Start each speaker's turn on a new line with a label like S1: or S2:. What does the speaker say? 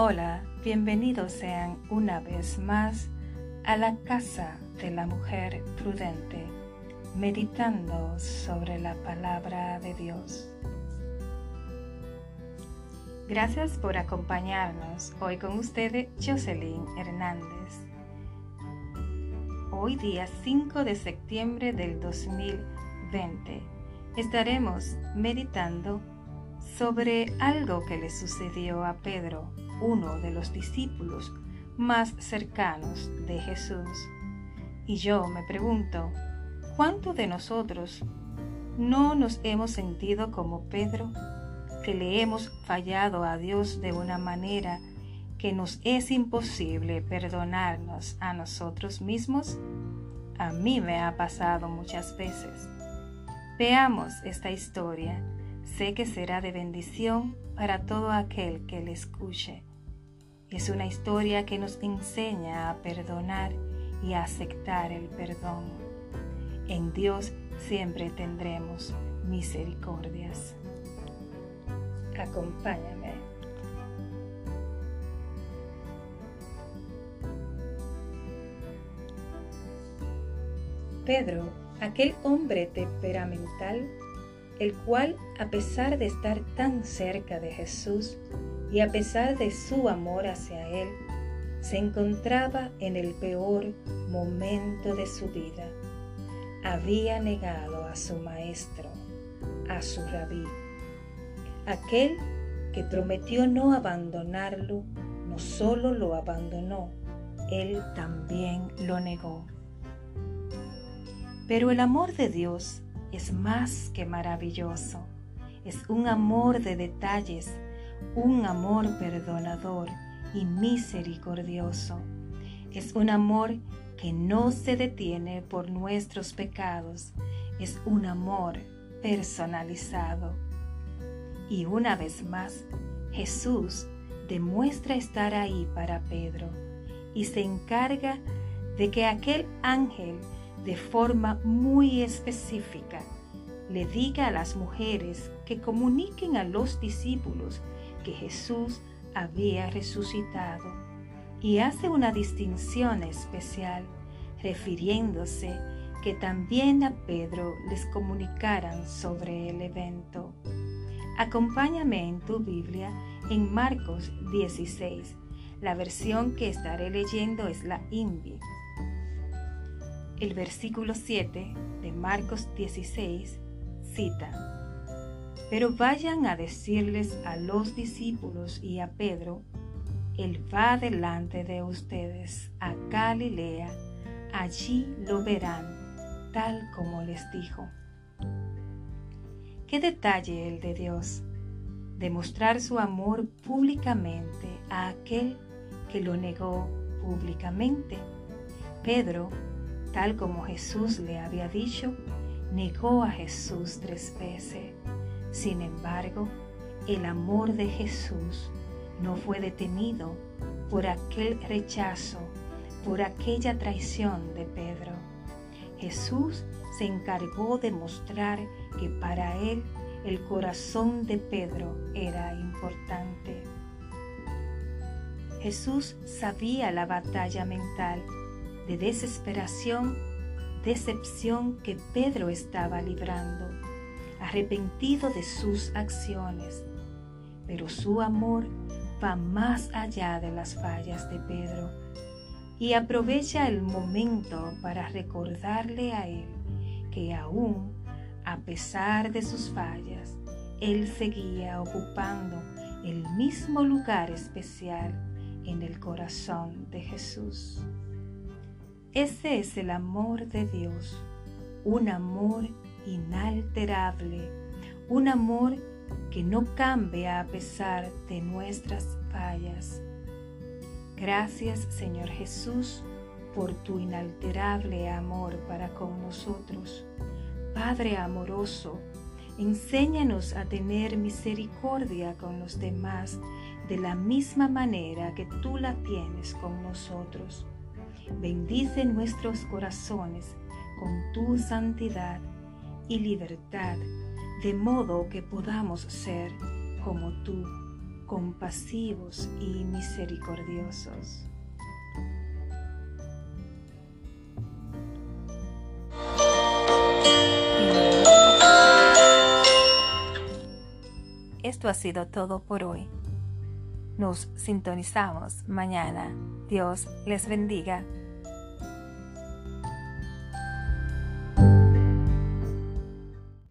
S1: Hola, bienvenidos sean una vez más a la casa de la mujer prudente, meditando sobre la palabra de Dios. Gracias por acompañarnos hoy con ustedes, Jocelyn Hernández. Hoy día 5 de septiembre del 2020 estaremos meditando sobre algo que le sucedió a Pedro, uno de los discípulos más cercanos de Jesús. Y yo me pregunto, ¿cuántos de nosotros no nos hemos sentido como Pedro, que le hemos fallado a Dios de una manera que nos es imposible perdonarnos a nosotros mismos? A mí me ha pasado muchas veces. Veamos esta historia Sé que será de bendición para todo aquel que le escuche. Es una historia que nos enseña a perdonar y a aceptar el perdón. En Dios siempre tendremos misericordias. Acompáñame. Pedro, aquel hombre temperamental, el cual, a pesar de estar tan cerca de Jesús y a pesar de su amor hacia Él, se encontraba en el peor momento de su vida. Había negado a su maestro, a su rabí. Aquel que prometió no abandonarlo, no solo lo abandonó, él también lo negó. Pero el amor de Dios es más que maravilloso. Es un amor de detalles, un amor perdonador y misericordioso. Es un amor que no se detiene por nuestros pecados. Es un amor personalizado. Y una vez más, Jesús demuestra estar ahí para Pedro y se encarga de que aquel ángel de forma muy específica le diga a las mujeres que comuniquen a los discípulos que Jesús había resucitado y hace una distinción especial refiriéndose que también a Pedro les comunicaran sobre el evento. Acompáñame en tu Biblia en Marcos 16. La versión que estaré leyendo es la INVI el versículo 7 de Marcos 16 cita, Pero vayan a decirles a los discípulos y a Pedro, Él va delante de ustedes a Galilea, allí lo verán, tal como les dijo. Qué detalle el de Dios, demostrar su amor públicamente a aquel que lo negó públicamente. Pedro tal como Jesús le había dicho, negó a Jesús tres veces. Sin embargo, el amor de Jesús no fue detenido por aquel rechazo, por aquella traición de Pedro. Jesús se encargó de mostrar que para él el corazón de Pedro era importante. Jesús sabía la batalla mental de desesperación, decepción que Pedro estaba librando, arrepentido de sus acciones. Pero su amor va más allá de las fallas de Pedro y aprovecha el momento para recordarle a él que aún, a pesar de sus fallas, él seguía ocupando el mismo lugar especial en el corazón de Jesús. Ese es el amor de Dios, un amor inalterable, un amor que no cambia a pesar de nuestras fallas. Gracias Señor Jesús por tu inalterable amor para con nosotros. Padre amoroso, enséñanos a tener misericordia con los demás de la misma manera que tú la tienes con nosotros. Bendice nuestros corazones con tu santidad y libertad, de modo que podamos ser como tú, compasivos y misericordiosos. Esto ha sido todo por hoy. Nos sintonizamos mañana. Dios les bendiga.